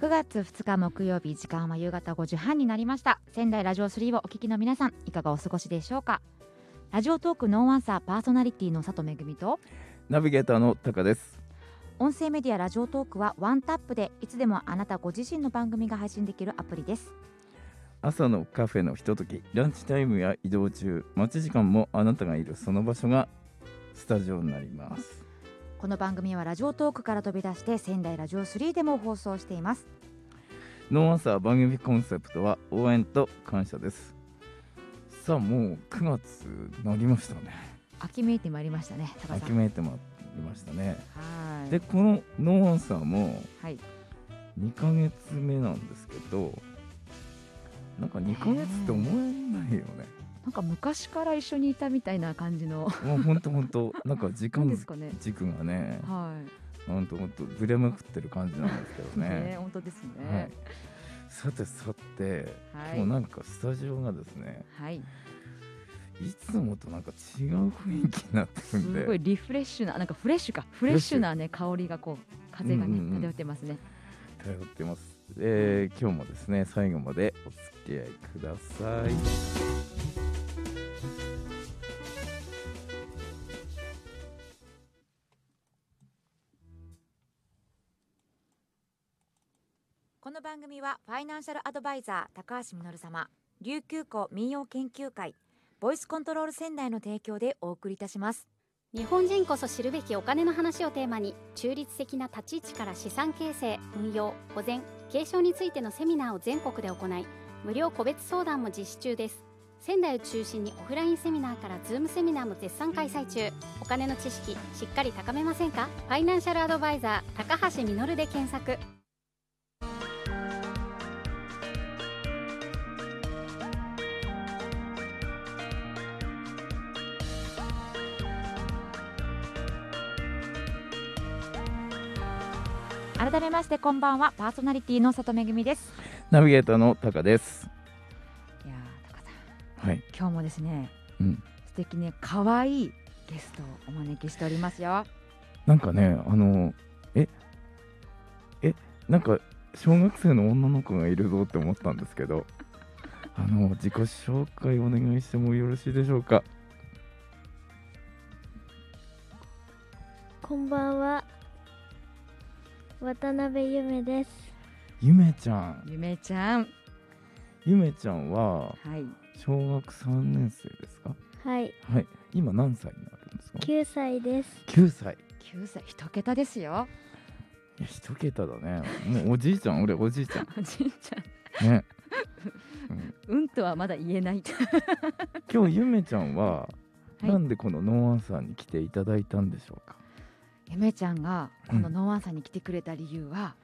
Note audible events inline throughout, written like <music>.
9月2日木曜日時間は夕方5時半になりました。仙台ラジオ3をお聞きの皆さんいかがお過ごしでしょうか？ラジオトークノーアンサーパーソナリティの佐藤めぐみとナビゲーターのタカです。音声メディアラジオトークはワンタップでいつでもあなたご自身の番組が配信できるアプリです。朝のカフェのひとときランチタイムや移動中待ち時間もあなたがいるその場所がスタジオになります。この番組はラジオトークから飛び出して仙台ラジオ3でも放送していますノーアンサー番組コンセプトは応援と感謝です。さあもう9月なりましたね。秋めいてまいりましたね秋めいてまいりましたね。はい。でこのノーアンサーもはい。2ヶ月目なんですけどなんか2ヶ月って思えないよね。なんか昔から一緒にいたみたいな感じの。もうほんとほんと。なんか時間 <laughs> 軸がね。はいほんとほんとずれまくってる感じなんですけどね。<laughs> ね本当ですはい。ね、さてさて、はい。今日なんかスタジオがですねはい、いつもとなんか違う雰囲気になってるんすでごいリフレッシュななんかフレッシュか。フレッシュなね香りがこう風がね、うんうんうん。漂ってますね。頼ってます、えー今日もですね最後までお付き合いくださいこの番組はファイナンシャルアドバイザー高橋実様琉球湖民謡研究会ボイスコントロール仙台の提供でお送りいたします。日本人こそ知るべきお金の話をテーマに中立的な立ち位置から資産形成運用保全継承についてのセミナーを全国で行い無料個別相談も実施中です。仙台を中心にオフラインセミナーからズームセミナーも絶賛開催中。お金の知識しっかり高めませんか？ファイナンシャルアドバイザー高橋実で検索。改めましてこんばんはパーソナリティの里めぐみです。ナビゲーターのタカです。いやー高さん。はい。今日もですねうん。素敵ね可愛いゲストをお招きしておりますよ。なんかねあのええなんか小学生の女の子がいるぞって思ったんですけど <laughs> あの自己紹介お願いしてもよろしいでしょうか？こんばんは。渡辺ゆめです。ゆめちゃん。ゆめちゃん。ゆめちゃんははい。小学3年生ですか？はい、はい。今何歳になるんですか？9歳です。9歳。9歳。一桁ですよ。いや一桁だね。もうおじいちゃん？俺おじいちゃん。<laughs> おじいちゃん。ね。<laughs> うんとはまだ言えない。今日ゆめちゃんは、い。なんでこのノーアンサーに来ていただいたんでしょうか？ゆめちゃんがこのうんノーアンサーに来てくれた理由は、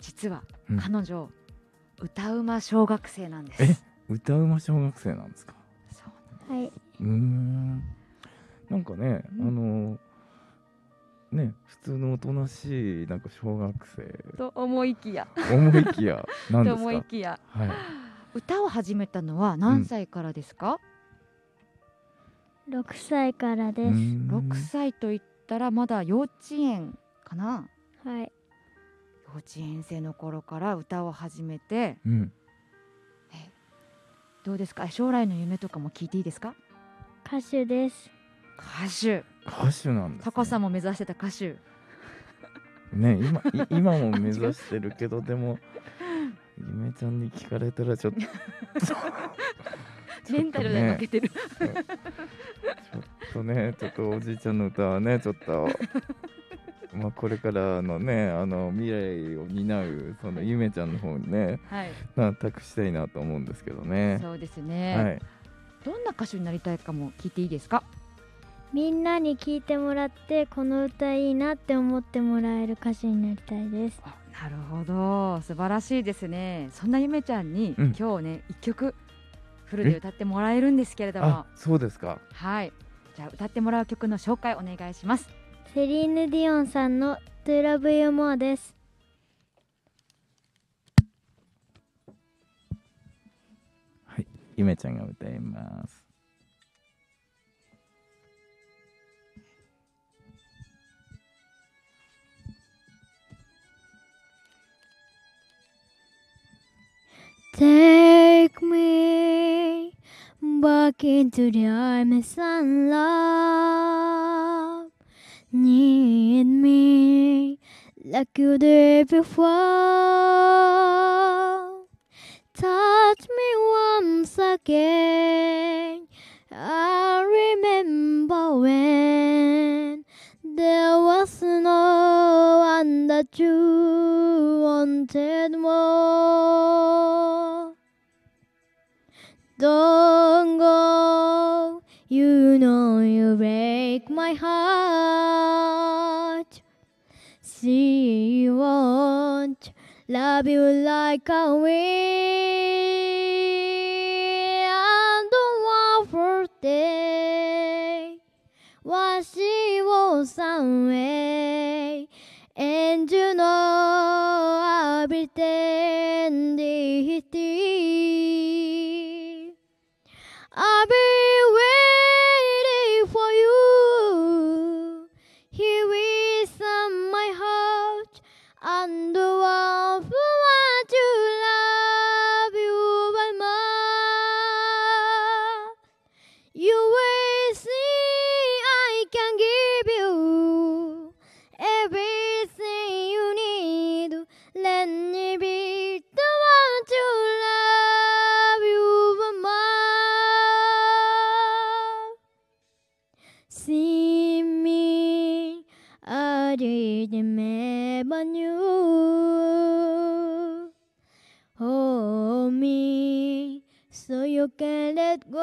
実はうん。彼女、歌うま小学生なんです。え？歌うま小学生なんですか？そうはい、うーん。なんかね、うん。あのね普通のおとなしいなんか小学生。と思いきや。思いきや。<laughs> 何でと思いすかきや。はい。歌を始めたのは何歳からですか、6歳からです。うーん。6歳と言ったらまだ幼稚園かな。はい、幼稚園生の頃から歌を始めて。うん。どうですか？将来の夢とかも聞いていいですか？歌手です。歌手。歌手なんです、ね、高さんも目指してた歌手。ね今い今も目指してるけどでもゆめちゃんに聞かれたらちょっと。<laughs> メンタルで負けてる、とねちょっとおじいちゃんの歌はねちょっと。まあこれからのねあの未来を担うそのゆめちゃんの方にねはい。な託したいなと思うんですけどね。そうですね、はい。どんな歌手になりたいかも聞いていいですか？みんなに聞いてもらって、この歌いいなって思ってもらえる歌手になりたいです。あなるほど。素晴らしいですね。そんなゆめちゃんに、うん。今日ね一曲フルで歌ってもらえるんですけれども。あそうですか。はいじゃあ歌ってもらう曲の紹介お願いします。セリーヌ・ディオンさんの To Love You More です。はいゆめちゃんが歌います。Into the arms and love. Need me like you did before. Touch me once again. I remember when there was no one that you wanted more. Don't go, you know you break my heart. She won't love you like a we you can let go.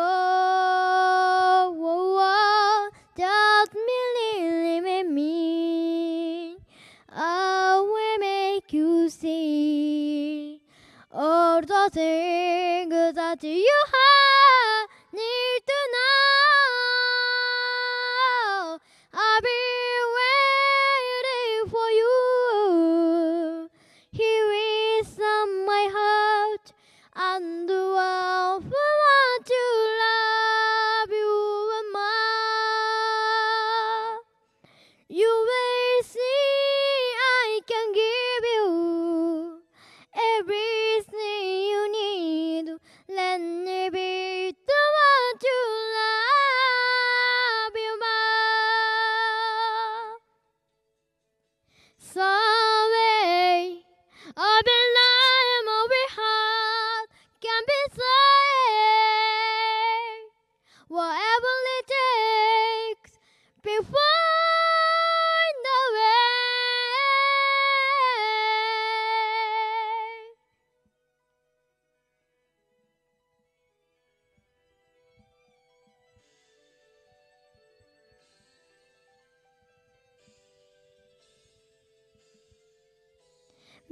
Just believe in me. I will make you see all the things that you have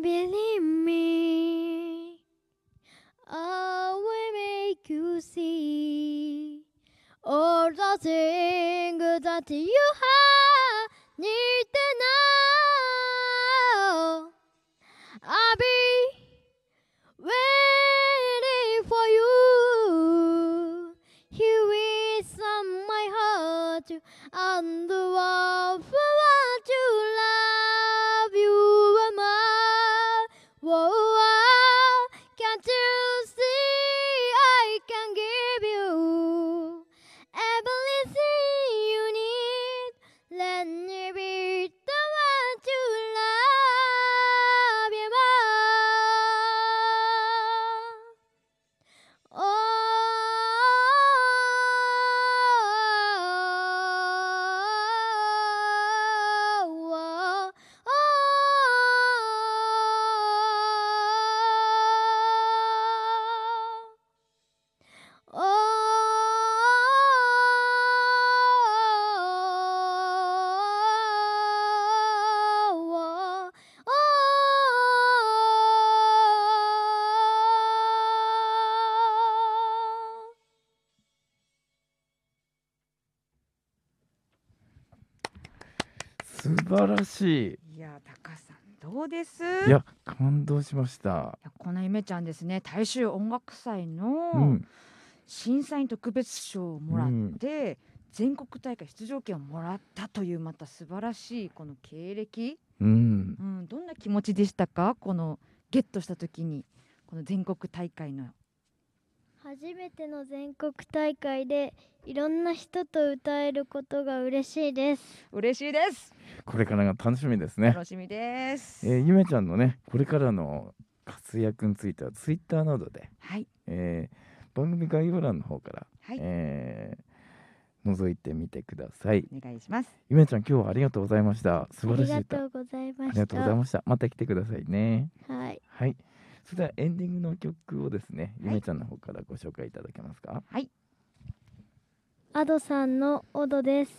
Believe me, I will make you see all the things that you have need 素晴らしい。や高さんどうです？いいや感動しました。このゆめちゃんですね。大衆音楽祭うのん。審査員特別賞をもらって、全国大会出場権をもらったというまた素晴らしいこの経歴、うん。うん、どんな気持ちでしたか？このゲットした時にこの全国大会の初初めての全国大会でいろんな人と歌えることが嬉しいです嬉しいですこれからが楽しみですね。楽しみです、えーゆめちゃんのねこれからの活躍についてはツイッターなどで、はいえー番組概要欄の方から、はい、えー覗いてみてください。お願いしますゆめちゃん今日はありがとうございました。素晴らしいあり歌。がとうございましたありがとうございました。また来てくださいね。はいはい。それではエンディングの曲をですね、いゆめちゃんの方からご紹介いただけますか？アドさんのオドです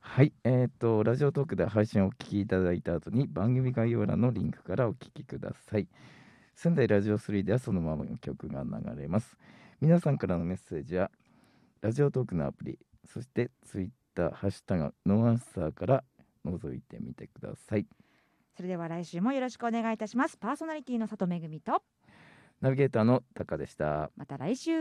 はい。えっ、とラジオトークで配信をお聞きいただいた後に番組概要欄のリンクからお聞きください。仙台ラジオ3ではそのままの曲が流れます。皆さんからのメッセージはラジオトークのアプリ、そしてツイッターハッシュタグノーアンサーから覗いてみてください。それでは来週もよろしくお願いいたします。パーソナリティの佐藤めぐみとナビゲーターのタカでした。また来週。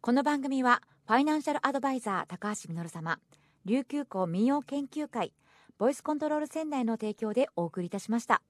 この番組はファイナンシャルアドバイザー高橋実様琉球港民謡研究会ボイスコントロール仙台の提供でお送りいたしました